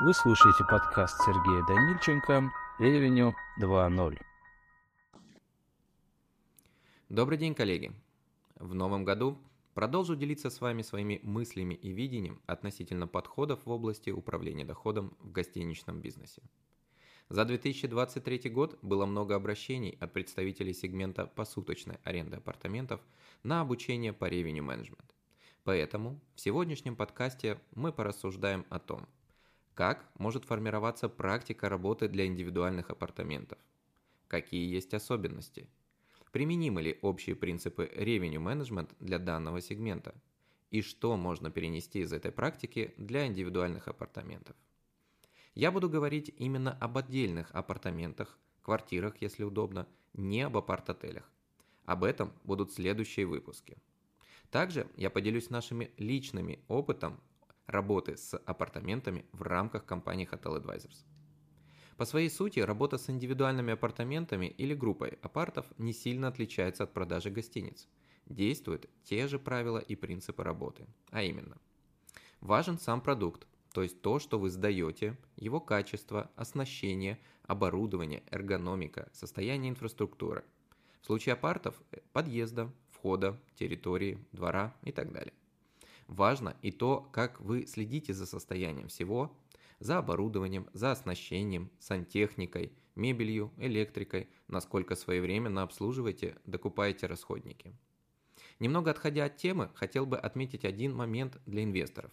Вы слушаете подкаст Сергея Данильченко «Ревеню 2.0». Добрый день, коллеги! В новом году продолжу делиться с вами своими мыслями и видением относительно подходов в области управления доходом в гостиничном бизнесе. За 2023 год было много обращений от представителей сегмента посуточной аренды апартаментов на обучение по ревеню менеджмент. Поэтому в сегодняшнем подкасте мы порассуждаем о том, как может формироваться практика работы для индивидуальных апартаментов, какие есть особенности, применимы ли общие принципы revenue management для данного сегмента и что можно перенести из этой практики для индивидуальных апартаментов. Я буду говорить именно об отдельных апартаментах, квартирах, если удобно, не об апарт-отелях. Об этом будут следующие выпуски – также я поделюсь нашими личными опытом работы с апартаментами в рамках компании Hotel Advisors. По своей сути, работа с индивидуальными апартаментами или группой апартов не сильно отличается от продажи гостиниц. Действуют те же правила и принципы работы, а именно. Важен сам продукт, то есть то, что вы сдаете, его качество, оснащение, оборудование, эргономика, состояние инфраструктуры. В случае апартов – подъезда, входа, территории, двора и так далее. Важно и то, как вы следите за состоянием всего, за оборудованием, за оснащением, сантехникой, мебелью, электрикой, насколько своевременно обслуживаете, докупаете расходники. Немного отходя от темы, хотел бы отметить один момент для инвесторов.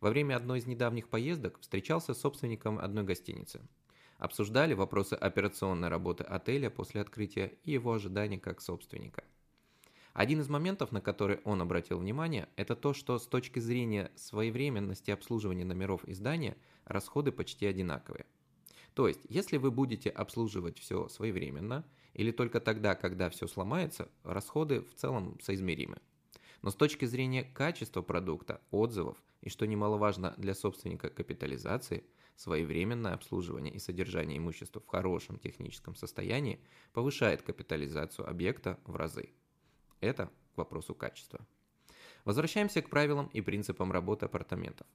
Во время одной из недавних поездок встречался с собственником одной гостиницы. Обсуждали вопросы операционной работы отеля после открытия и его ожидания как собственника. Один из моментов, на который он обратил внимание, это то, что с точки зрения своевременности обслуживания номеров и здания расходы почти одинаковые. То есть, если вы будете обслуживать все своевременно или только тогда, когда все сломается, расходы в целом соизмеримы. Но с точки зрения качества продукта, отзывов и, что немаловажно для собственника капитализации, своевременное обслуживание и содержание имущества в хорошем техническом состоянии повышает капитализацию объекта в разы. Это к вопросу качества. Возвращаемся к правилам и принципам работы апартаментов.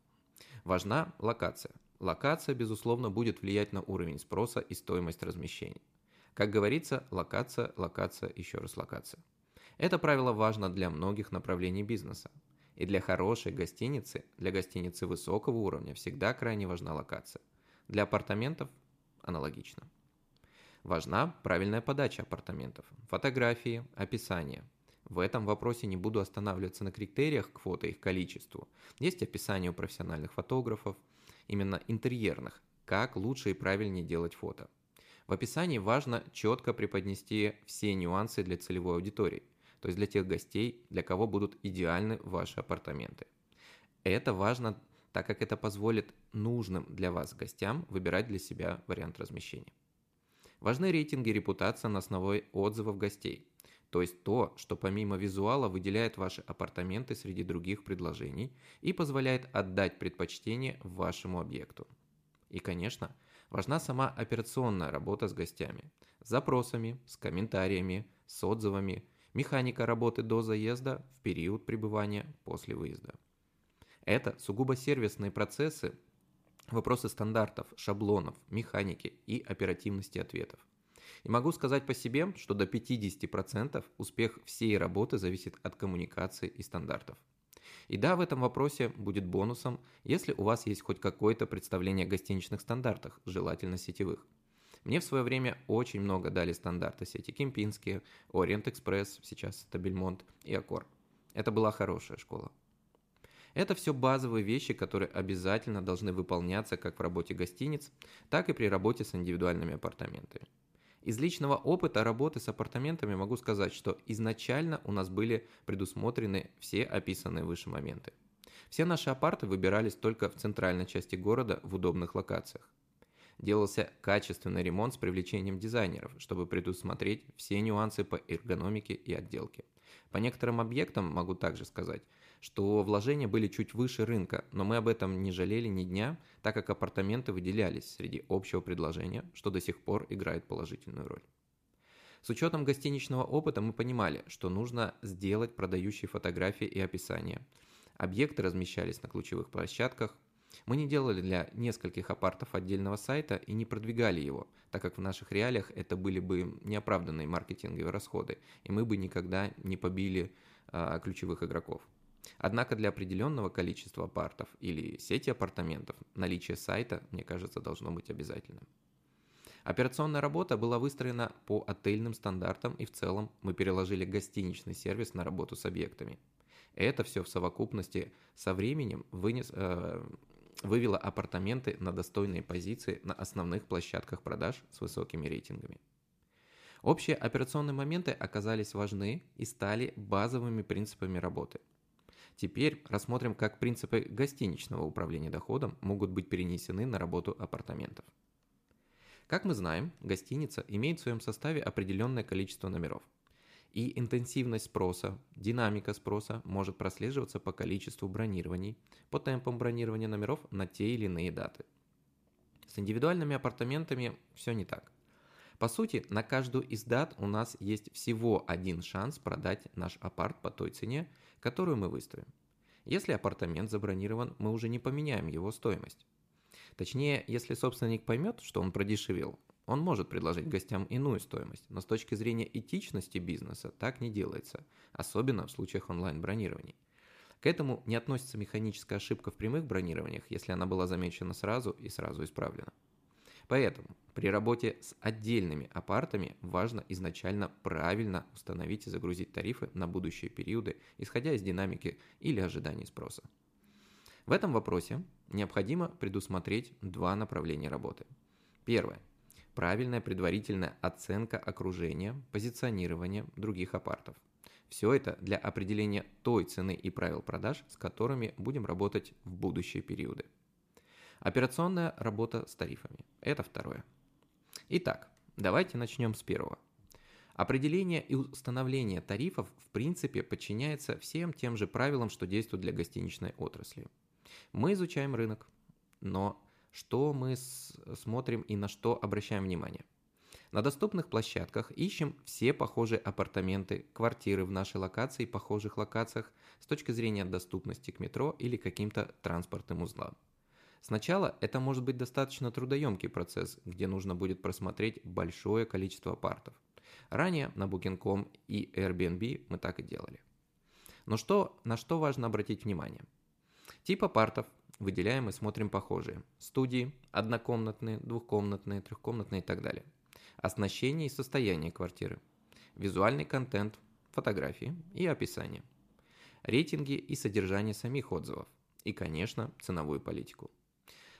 Важна локация. Локация, безусловно, будет влиять на уровень спроса и стоимость размещения. Как говорится, локация, локация, еще раз локация. Это правило важно для многих направлений бизнеса. И для хорошей гостиницы, для гостиницы высокого уровня всегда крайне важна локация. Для апартаментов аналогично. Важна правильная подача апартаментов, фотографии, описание – в этом вопросе не буду останавливаться на критериях к фото и их количеству. Есть описание у профессиональных фотографов, именно интерьерных, как лучше и правильнее делать фото. В описании важно четко преподнести все нюансы для целевой аудитории, то есть для тех гостей, для кого будут идеальны ваши апартаменты. Это важно, так как это позволит нужным для вас гостям выбирать для себя вариант размещения. Важны рейтинги и репутация на основе отзывов гостей – то есть то, что помимо визуала выделяет ваши апартаменты среди других предложений и позволяет отдать предпочтение вашему объекту. И, конечно, важна сама операционная работа с гостями, с запросами, с комментариями, с отзывами, механика работы до заезда, в период пребывания, после выезда. Это сугубо сервисные процессы, вопросы стандартов, шаблонов, механики и оперативности ответов. И могу сказать по себе, что до 50% успех всей работы зависит от коммуникации и стандартов. И да, в этом вопросе будет бонусом, если у вас есть хоть какое-то представление о гостиничных стандартах, желательно сетевых. Мне в свое время очень много дали стандарты сети Кемпинские, Ориент Экспресс, сейчас это Бельмонт и Аккор. Это была хорошая школа. Это все базовые вещи, которые обязательно должны выполняться как в работе гостиниц, так и при работе с индивидуальными апартаментами. Из личного опыта работы с апартаментами могу сказать, что изначально у нас были предусмотрены все описанные выше моменты. Все наши апарты выбирались только в центральной части города в удобных локациях. Делался качественный ремонт с привлечением дизайнеров, чтобы предусмотреть все нюансы по эргономике и отделке. По некоторым объектам могу также сказать, что вложения были чуть выше рынка, но мы об этом не жалели ни дня, так как апартаменты выделялись среди общего предложения, что до сих пор играет положительную роль. С учетом гостиничного опыта мы понимали, что нужно сделать продающие фотографии и описания. Объекты размещались на ключевых площадках, Мы не делали для нескольких апартов отдельного сайта и не продвигали его, так как в наших реалиях это были бы неоправданные маркетинговые расходы, и мы бы никогда не побили а, ключевых игроков. Однако для определенного количества апартов или сети апартаментов наличие сайта, мне кажется, должно быть обязательным. Операционная работа была выстроена по отельным стандартам и в целом мы переложили гостиничный сервис на работу с объектами. Это все в совокупности со временем вынес, э, вывела апартаменты на достойные позиции на основных площадках продаж с высокими рейтингами. Общие операционные моменты оказались важны и стали базовыми принципами работы. Теперь рассмотрим, как принципы гостиничного управления доходом могут быть перенесены на работу апартаментов. Как мы знаем, гостиница имеет в своем составе определенное количество номеров – и интенсивность спроса, динамика спроса может прослеживаться по количеству бронирований, по темпам бронирования номеров на те или иные даты. С индивидуальными апартаментами все не так. По сути, на каждую из дат у нас есть всего один шанс продать наш апарт по той цене, которую мы выставим. Если апартамент забронирован, мы уже не поменяем его стоимость. Точнее, если собственник поймет, что он продешевел, он может предложить гостям иную стоимость, но с точки зрения этичности бизнеса так не делается, особенно в случаях онлайн-бронирований. К этому не относится механическая ошибка в прямых бронированиях, если она была замечена сразу и сразу исправлена. Поэтому при работе с отдельными апартами важно изначально правильно установить и загрузить тарифы на будущие периоды, исходя из динамики или ожиданий спроса. В этом вопросе необходимо предусмотреть два направления работы. Первое правильная предварительная оценка окружения, позиционирования других апартов. Все это для определения той цены и правил продаж, с которыми будем работать в будущие периоды. Операционная работа с тарифами. Это второе. Итак, давайте начнем с первого. Определение и установление тарифов в принципе подчиняется всем тем же правилам, что действуют для гостиничной отрасли. Мы изучаем рынок, но что мы смотрим и на что обращаем внимание. На доступных площадках ищем все похожие апартаменты, квартиры в нашей локации и похожих локациях с точки зрения доступности к метро или каким-то транспортным узлам. Сначала это может быть достаточно трудоемкий процесс, где нужно будет просмотреть большое количество апартов. Ранее на Booking.com и Airbnb мы так и делали. Но что, на что важно обратить внимание? Тип апартов, выделяем и смотрим похожие. Студии, однокомнатные, двухкомнатные, трехкомнатные и так далее. Оснащение и состояние квартиры. Визуальный контент, фотографии и описание. Рейтинги и содержание самих отзывов. И, конечно, ценовую политику.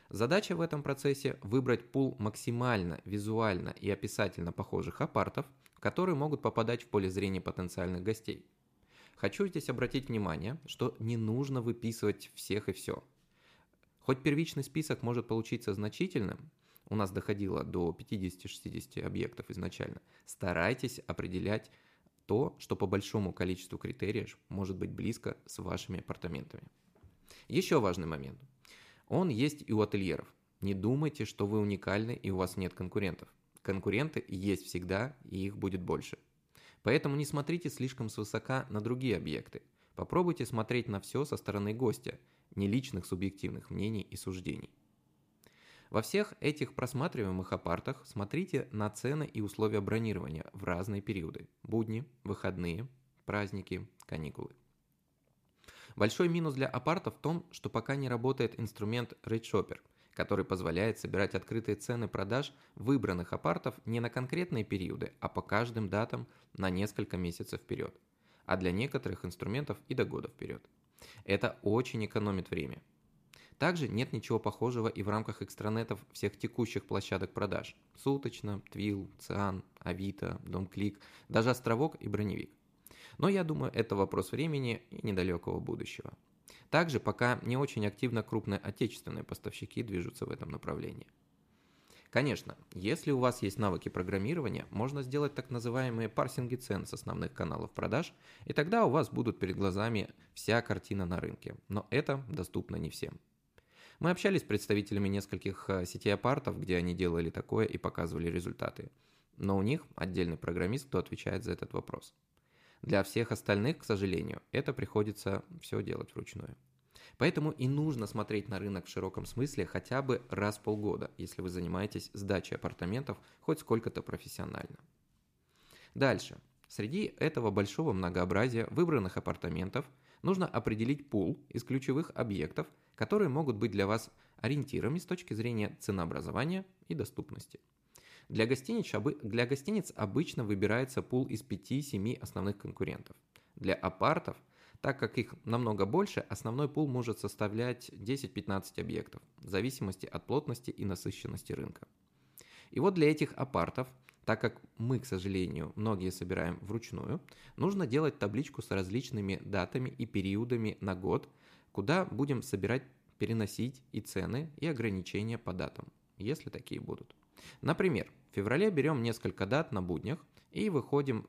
Задача в этом процессе – выбрать пул максимально визуально и описательно похожих апартов, которые могут попадать в поле зрения потенциальных гостей. Хочу здесь обратить внимание, что не нужно выписывать всех и все – Хоть первичный список может получиться значительным, у нас доходило до 50-60 объектов изначально, старайтесь определять то, что по большому количеству критериев может быть близко с вашими апартаментами. Еще важный момент. Он есть и у ательеров. Не думайте, что вы уникальны и у вас нет конкурентов. Конкуренты есть всегда, и их будет больше. Поэтому не смотрите слишком свысока на другие объекты. Попробуйте смотреть на все со стороны гостя – не личных субъективных мнений и суждений. Во всех этих просматриваемых апартах смотрите на цены и условия бронирования в разные периоды – будни, выходные, праздники, каникулы. Большой минус для апарта в том, что пока не работает инструмент RateShopper, который позволяет собирать открытые цены продаж выбранных апартов не на конкретные периоды, а по каждым датам на несколько месяцев вперед, а для некоторых инструментов и до года вперед. Это очень экономит время. Также нет ничего похожего и в рамках экстранетов всех текущих площадок продаж. Суточно, Твил, Циан, Авито, Домклик, даже Островок и Броневик. Но я думаю, это вопрос времени и недалекого будущего. Также пока не очень активно крупные отечественные поставщики движутся в этом направлении. Конечно, если у вас есть навыки программирования, можно сделать так называемые парсинги цен с основных каналов продаж, и тогда у вас будут перед глазами вся картина на рынке. Но это доступно не всем. Мы общались с представителями нескольких э, сетей апартов, где они делали такое и показывали результаты. Но у них отдельный программист, кто отвечает за этот вопрос. Для всех остальных, к сожалению, это приходится все делать вручную. Поэтому и нужно смотреть на рынок в широком смысле хотя бы раз в полгода, если вы занимаетесь сдачей апартаментов хоть сколько-то профессионально. Дальше. Среди этого большого многообразия выбранных апартаментов нужно определить пул из ключевых объектов, которые могут быть для вас ориентирами с точки зрения ценообразования и доступности. Для гостиниц, для гостиниц обычно выбирается пул из 5-7 основных конкурентов. Для апартов, так как их намного больше, основной пул может составлять 10-15 объектов, в зависимости от плотности и насыщенности рынка. И вот для этих апартов, так как мы, к сожалению, многие собираем вручную, нужно делать табличку с различными датами и периодами на год, куда будем собирать, переносить и цены, и ограничения по датам, если такие будут. Например, в феврале берем несколько дат на буднях и выходим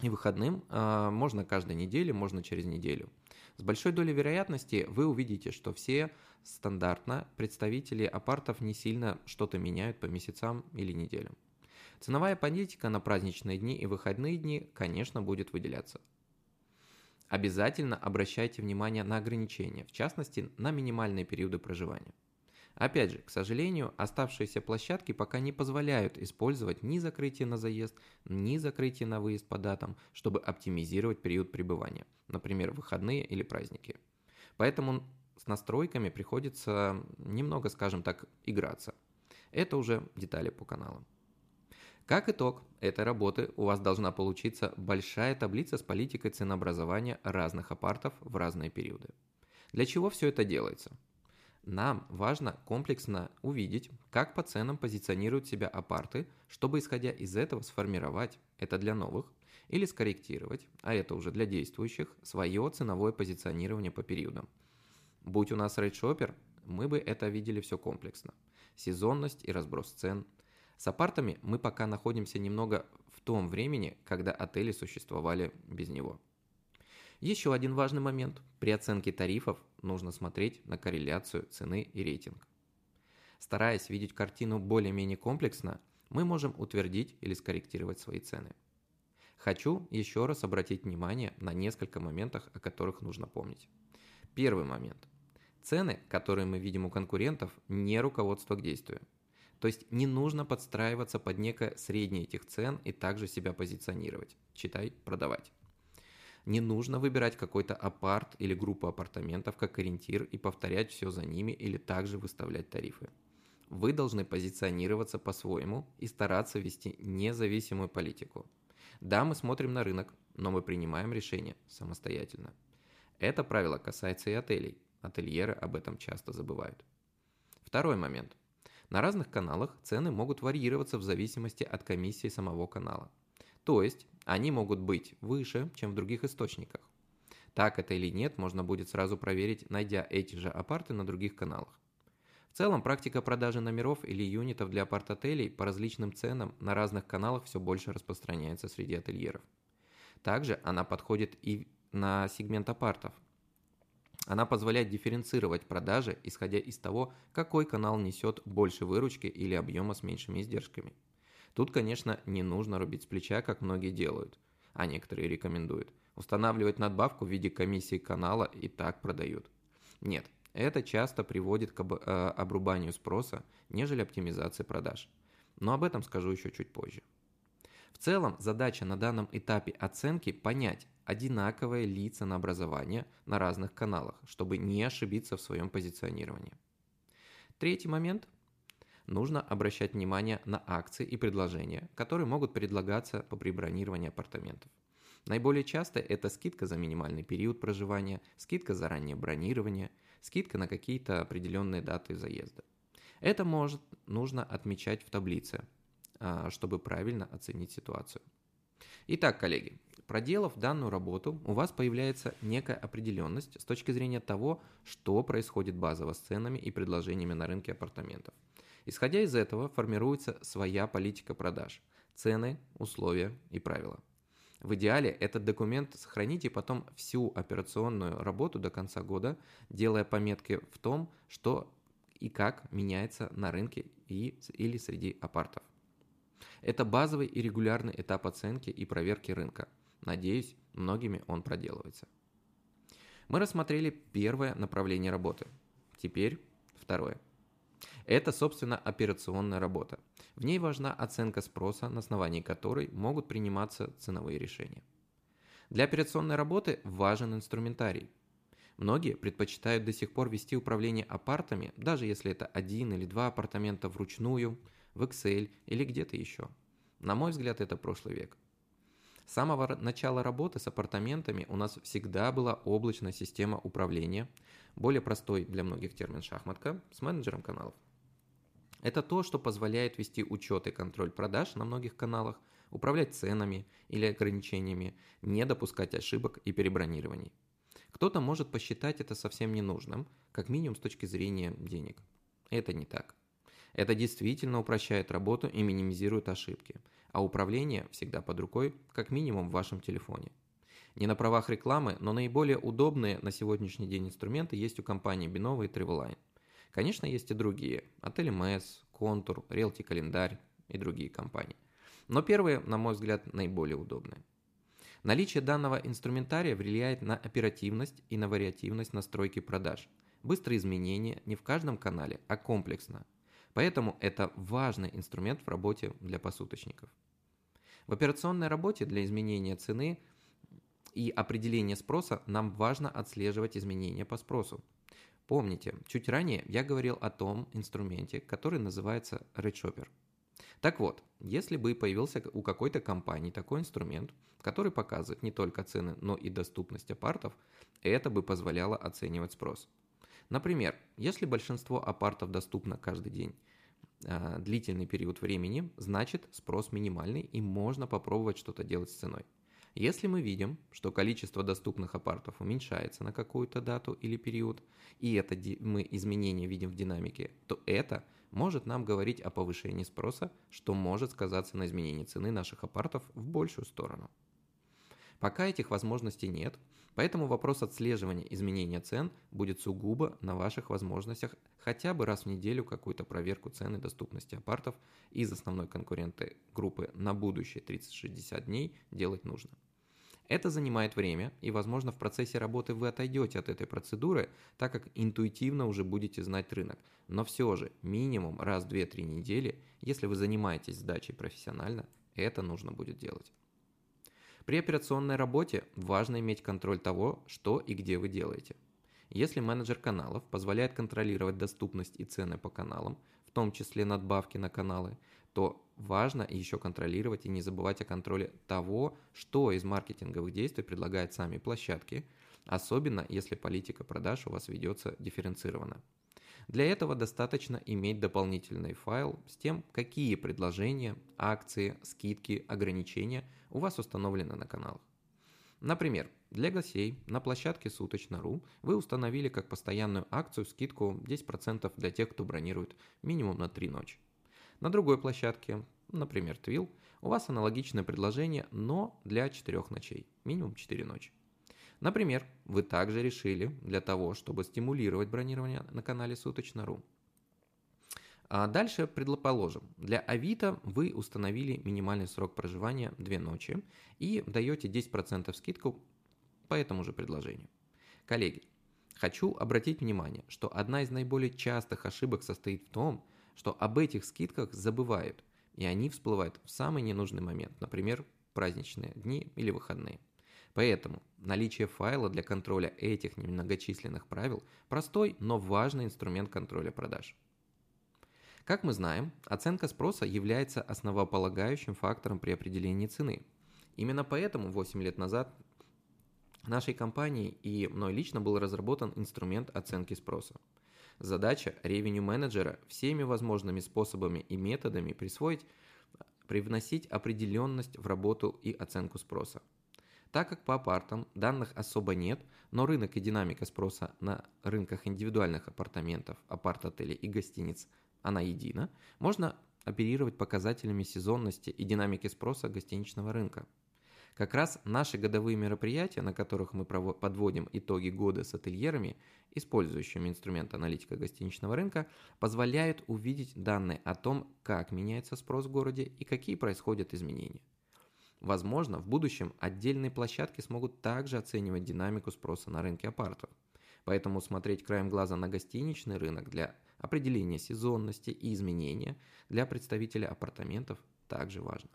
и выходным э, можно каждой неделе, можно через неделю. С большой долей вероятности вы увидите, что все стандартно представители апартов не сильно что-то меняют по месяцам или неделям. Ценовая политика на праздничные дни и выходные дни, конечно, будет выделяться. Обязательно обращайте внимание на ограничения, в частности, на минимальные периоды проживания. Опять же, к сожалению, оставшиеся площадки пока не позволяют использовать ни закрытие на заезд, ни закрытие на выезд по датам, чтобы оптимизировать период пребывания, например, выходные или праздники. Поэтому с настройками приходится немного, скажем так, играться. Это уже детали по каналам. Как итог этой работы у вас должна получиться большая таблица с политикой ценообразования разных апартов в разные периоды. Для чего все это делается? Нам важно комплексно увидеть, как по ценам позиционируют себя апарты, чтобы исходя из этого сформировать, это для новых, или скорректировать, а это уже для действующих, свое ценовое позиционирование по периодам. Будь у нас рейдшопер, мы бы это видели все комплексно. Сезонность и разброс цен. С апартами мы пока находимся немного в том времени, когда отели существовали без него. Еще один важный момент. При оценке тарифов нужно смотреть на корреляцию цены и рейтинг. Стараясь видеть картину более-менее комплексно, мы можем утвердить или скорректировать свои цены. Хочу еще раз обратить внимание на несколько моментов, о которых нужно помнить. Первый момент. Цены, которые мы видим у конкурентов, не руководство к действию. То есть не нужно подстраиваться под некое среднее этих цен и также себя позиционировать. Читай, продавать. Не нужно выбирать какой-то апарт или группу апартаментов как ориентир и повторять все за ними или также выставлять тарифы. Вы должны позиционироваться по-своему и стараться вести независимую политику. Да, мы смотрим на рынок, но мы принимаем решения самостоятельно. Это правило касается и отелей. Ательеры об этом часто забывают. Второй момент. На разных каналах цены могут варьироваться в зависимости от комиссии самого канала. То есть они могут быть выше, чем в других источниках. Так это или нет, можно будет сразу проверить, найдя эти же апарты на других каналах. В целом, практика продажи номеров или юнитов для апарт-отелей по различным ценам на разных каналах все больше распространяется среди ательеров. Также она подходит и на сегмент апартов. Она позволяет дифференцировать продажи, исходя из того, какой канал несет больше выручки или объема с меньшими издержками. Тут, конечно, не нужно рубить с плеча, как многие делают, а некоторые рекомендуют. Устанавливать надбавку в виде комиссии канала и так продают. Нет, это часто приводит к э, обрубанию спроса, нежели оптимизации продаж. Но об этом скажу еще чуть позже. В целом, задача на данном этапе оценки понять, одинаковые ли ценообразование на разных каналах, чтобы не ошибиться в своем позиционировании. Третий момент нужно обращать внимание на акции и предложения, которые могут предлагаться по бронированию апартаментов. Наиболее часто это скидка за минимальный период проживания, скидка за раннее бронирование, скидка на какие-то определенные даты заезда. Это может нужно отмечать в таблице, а, чтобы правильно оценить ситуацию. Итак, коллеги, проделав данную работу, у вас появляется некая определенность с точки зрения того, что происходит базово с ценами и предложениями на рынке апартаментов – Исходя из этого формируется своя политика продаж, цены, условия и правила. В идеале этот документ сохраните потом всю операционную работу до конца года, делая пометки в том, что и как меняется на рынке и, или среди апартов. Это базовый и регулярный этап оценки и проверки рынка. Надеюсь, многими он проделывается. Мы рассмотрели первое направление работы. Теперь второе. Это, собственно, операционная работа. В ней важна оценка спроса, на основании которой могут приниматься ценовые решения. Для операционной работы важен инструментарий. Многие предпочитают до сих пор вести управление апартами, даже если это один или два апартамента вручную, в Excel или где-то еще. На мой взгляд, это прошлый век. С самого начала работы с апартаментами у нас всегда была облачная система управления, более простой для многих термин шахматка, с менеджером каналов. Это то, что позволяет вести учет и контроль продаж на многих каналах, управлять ценами или ограничениями, не допускать ошибок и перебронирований. Кто-то может посчитать это совсем ненужным, как минимум с точки зрения денег. Это не так. Это действительно упрощает работу и минимизирует ошибки, а управление всегда под рукой, как минимум в вашем телефоне. Не на правах рекламы, но наиболее удобные на сегодняшний день инструменты есть у компании Binova и Traveline. Конечно, есть и другие – Отель МС, Контур, Realty Календарь и другие компании. Но первые, на мой взгляд, наиболее удобные. Наличие данного инструментария влияет на оперативность и на вариативность настройки продаж. Быстрые изменения не в каждом канале, а комплексно. Поэтому это важный инструмент в работе для посуточников. В операционной работе для изменения цены и определения спроса нам важно отслеживать изменения по спросу. Помните, чуть ранее я говорил о том инструменте, который называется RedShopper. Так вот, если бы появился у какой-то компании такой инструмент, который показывает не только цены, но и доступность апартов, это бы позволяло оценивать спрос. Например, если большинство апартов доступно каждый день, а, длительный период времени, значит спрос минимальный и можно попробовать что-то делать с ценой. Если мы видим, что количество доступных апартов уменьшается на какую-то дату или период, и это мы изменения видим в динамике, то это может нам говорить о повышении спроса, что может сказаться на изменении цены наших апартов в большую сторону. Пока этих возможностей нет, поэтому вопрос отслеживания изменения цен будет сугубо на ваших возможностях хотя бы раз в неделю какую-то проверку цены доступности апартов из основной конкуренты группы на будущее 30-60 дней делать нужно. Это занимает время, и, возможно, в процессе работы вы отойдете от этой процедуры, так как интуитивно уже будете знать рынок. Но все же, минимум раз в 2-3 недели, если вы занимаетесь сдачей профессионально, это нужно будет делать. При операционной работе важно иметь контроль того, что и где вы делаете. Если менеджер каналов позволяет контролировать доступность и цены по каналам, в том числе надбавки на каналы, то важно еще контролировать и не забывать о контроле того, что из маркетинговых действий предлагают сами площадки, особенно если политика продаж у вас ведется дифференцированно. Для этого достаточно иметь дополнительный файл с тем, какие предложения, акции, скидки, ограничения у вас установлены на каналах. Например, для гостей на площадке суточно.ру вы установили как постоянную акцию скидку 10% для тех, кто бронирует минимум на 3 ночи. На другой площадке, например, Твил, у вас аналогичное предложение, но для 4 ночей, минимум 4 ночи. Например, вы также решили для того, чтобы стимулировать бронирование на канале суточно.ру. А дальше предположим, для Авито вы установили минимальный срок проживания 2 ночи и даете 10% скидку по этому же предложению. Коллеги, хочу обратить внимание, что одна из наиболее частых ошибок состоит в том, что об этих скидках забывают, и они всплывают в самый ненужный момент, например, праздничные дни или выходные. Поэтому наличие файла для контроля этих немногочисленных правил – простой, но важный инструмент контроля продаж. Как мы знаем, оценка спроса является основополагающим фактором при определении цены. Именно поэтому 8 лет назад нашей компанией и мной лично был разработан инструмент оценки спроса. Задача ревеню менеджера всеми возможными способами и методами присвоить, привносить определенность в работу и оценку спроса. Так как по апартам данных особо нет, но рынок и динамика спроса на рынках индивидуальных апартаментов, апарт-отелей и гостиниц, она едина, можно оперировать показателями сезонности и динамики спроса гостиничного рынка. Как раз наши годовые мероприятия, на которых мы подводим итоги года с ательерами, использующими инструмент аналитика гостиничного рынка, позволяют увидеть данные о том, как меняется спрос в городе и какие происходят изменения. Возможно, в будущем отдельные площадки смогут также оценивать динамику спроса на рынке апартов. Поэтому смотреть краем глаза на гостиничный рынок для определения сезонности и изменения для представителя апартаментов также важно.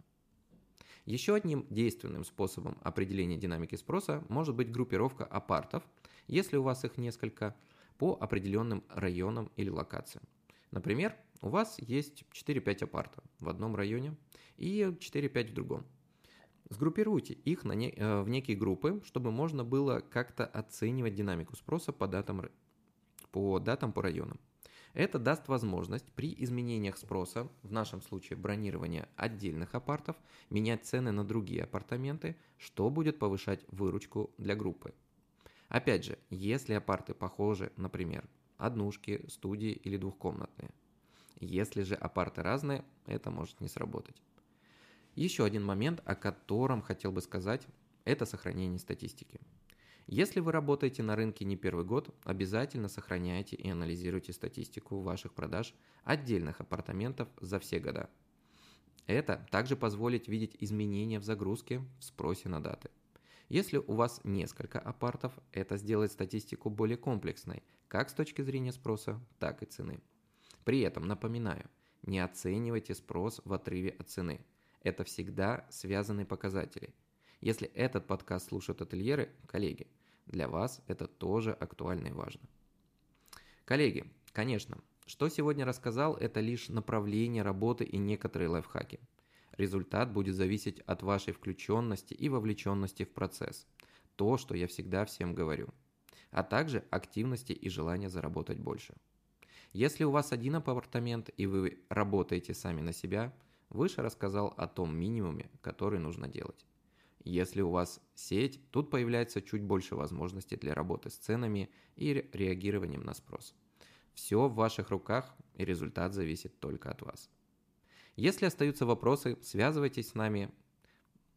Еще одним действенным способом определения динамики спроса может быть группировка апартов, если у вас их несколько, по определенным районам или локациям. Например, у вас есть 4-5 апартов в одном районе и 4-5 в другом. Сгруппируйте их на не, э, в некие группы, чтобы можно было как-то оценивать динамику спроса по датам, по датам по районам. Это даст возможность при изменениях спроса, в нашем случае бронирования отдельных апартов, менять цены на другие апартаменты, что будет повышать выручку для группы. Опять же, если апарты похожи, например, однушки, студии или двухкомнатные. Если же апарты разные, это может не сработать. Еще один момент, о котором хотел бы сказать, это сохранение статистики. Если вы работаете на рынке не первый год, обязательно сохраняйте и анализируйте статистику ваших продаж отдельных апартаментов за все года. Это также позволит видеть изменения в загрузке, в спросе на даты. Если у вас несколько апартов, это сделает статистику более комплексной, как с точки зрения спроса, так и цены. При этом, напоминаю, не оценивайте спрос в отрыве от цены. Это всегда связанные показатели – если этот подкаст слушают ательеры, коллеги, для вас это тоже актуально и важно. Коллеги, конечно, что сегодня рассказал, это лишь направление работы и некоторые лайфхаки. Результат будет зависеть от вашей включенности и вовлеченности в процесс. То, что я всегда всем говорю. А также активности и желания заработать больше. Если у вас один апартамент и вы работаете сами на себя, выше рассказал о том минимуме, который нужно делать. Если у вас сеть, тут появляется чуть больше возможностей для работы с ценами и реагированием на спрос. Все в ваших руках, и результат зависит только от вас. Если остаются вопросы, связывайтесь с нами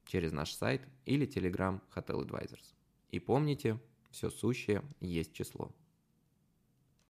через наш сайт или Telegram Hotel Advisors. И помните, все сущее есть число.